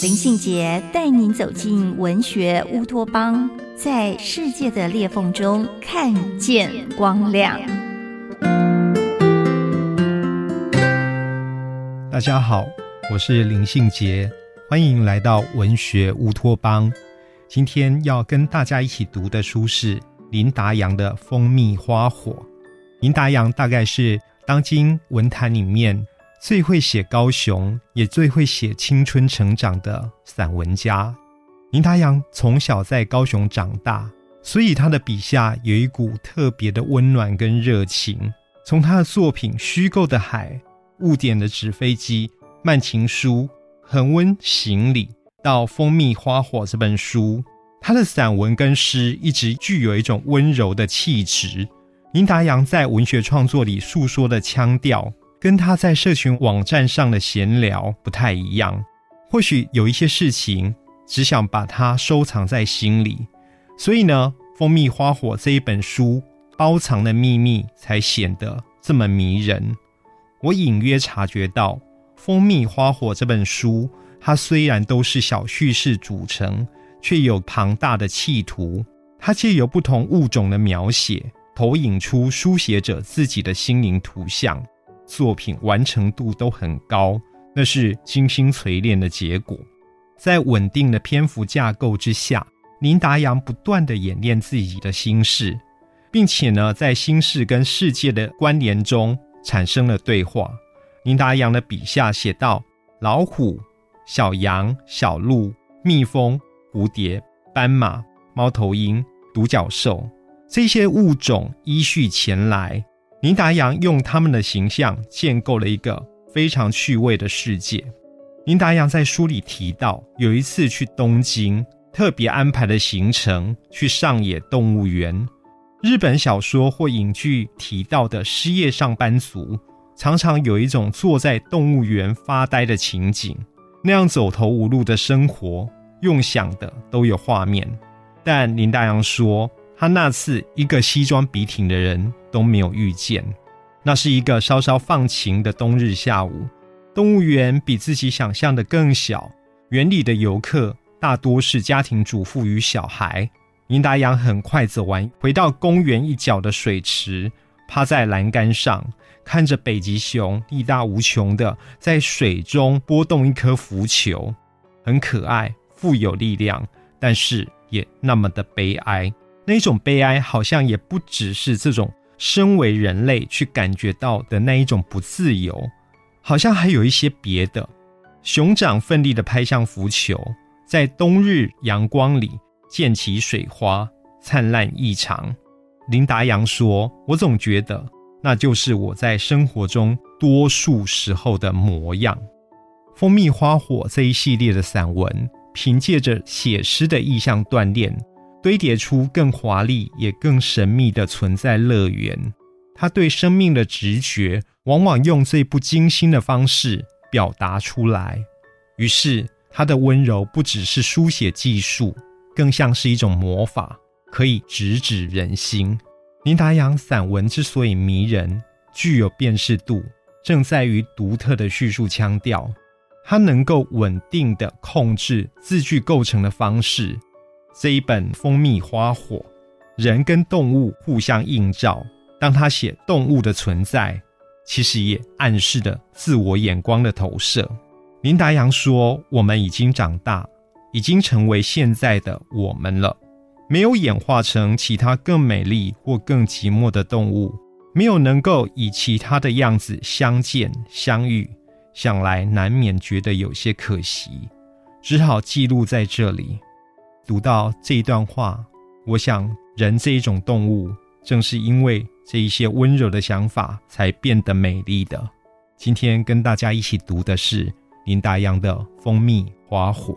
林信杰带您走进文学乌托邦，在世界的裂缝中看见光亮。大家好，我是林信杰，欢迎来到文学乌托邦。今天要跟大家一起读的书是林达阳的《蜂蜜花火》。林达阳大概是当今文坛里面最会写高雄，也最会写青春成长的散文家。林达阳从小在高雄长大，所以他的笔下有一股特别的温暖跟热情。从他的作品《虚构的海》《误点的纸飞机》《慢情书》《恒温行李》。到《蜂蜜花火》这本书，他的散文跟诗一直具有一种温柔的气质。林达阳在文学创作里诉说的腔调，跟他在社群网站上的闲聊不太一样。或许有一些事情，只想把它收藏在心里，所以呢，《蜂蜜花火》这一本书包藏的秘密才显得这么迷人。我隐约察觉到，《蜂蜜花火》这本书。它虽然都是小叙事组成，却有庞大的企图。它借由不同物种的描写，投影出书写者自己的心灵图像。作品完成度都很高，那是精心锤炼的结果。在稳定的篇幅架构之下，林达阳不断的演练自己的心事，并且呢，在心事跟世界的关联中产生了对话。林达阳的笔下写道：“老虎。”小羊、小鹿、蜜蜂、蝴蝶、斑马、猫头鹰、独角兽这些物种依序前来，林达阳用他们的形象建构了一个非常趣味的世界。林达阳在书里提到，有一次去东京，特别安排的行程去上野动物园。日本小说或影剧提到的失业上班族，常常有一种坐在动物园发呆的情景。那样走投无路的生活，用想的都有画面。但林大阳说，他那次一个西装笔挺的人都没有遇见。那是一个稍稍放晴的冬日下午，动物园比自己想象的更小。园里的游客大多是家庭主妇与小孩。林达阳很快走完，回到公园一角的水池，趴在栏杆上。看着北极熊力大无穷的在水中拨动一颗浮球，很可爱，富有力量，但是也那么的悲哀。那种悲哀好像也不只是这种身为人类去感觉到的那一种不自由，好像还有一些别的。熊掌奋力的拍向浮球，在冬日阳光里溅起水花，灿烂异常。林达阳说：“我总觉得。”那就是我在生活中多数时候的模样。《蜂蜜花火》这一系列的散文，凭借着写诗的意象锻炼，堆叠出更华丽也更神秘的存在乐园。他对生命的直觉，往往用最不精心的方式表达出来。于是，他的温柔不只是书写技术，更像是一种魔法，可以直指人心。林达阳散文之所以迷人、具有辨识度，正在于独特的叙述腔调。他能够稳定的控制字句构成的方式。这一本《蜂蜜花火》，人跟动物互相映照。当他写动物的存在，其实也暗示着自我眼光的投射。林达阳说：“我们已经长大，已经成为现在的我们了。”没有演化成其他更美丽或更寂寞的动物，没有能够以其他的样子相见相遇，想来难免觉得有些可惜，只好记录在这里。读到这一段话，我想人这一种动物，正是因为这一些温柔的想法，才变得美丽的。今天跟大家一起读的是林达阳的《蜂蜜花火》。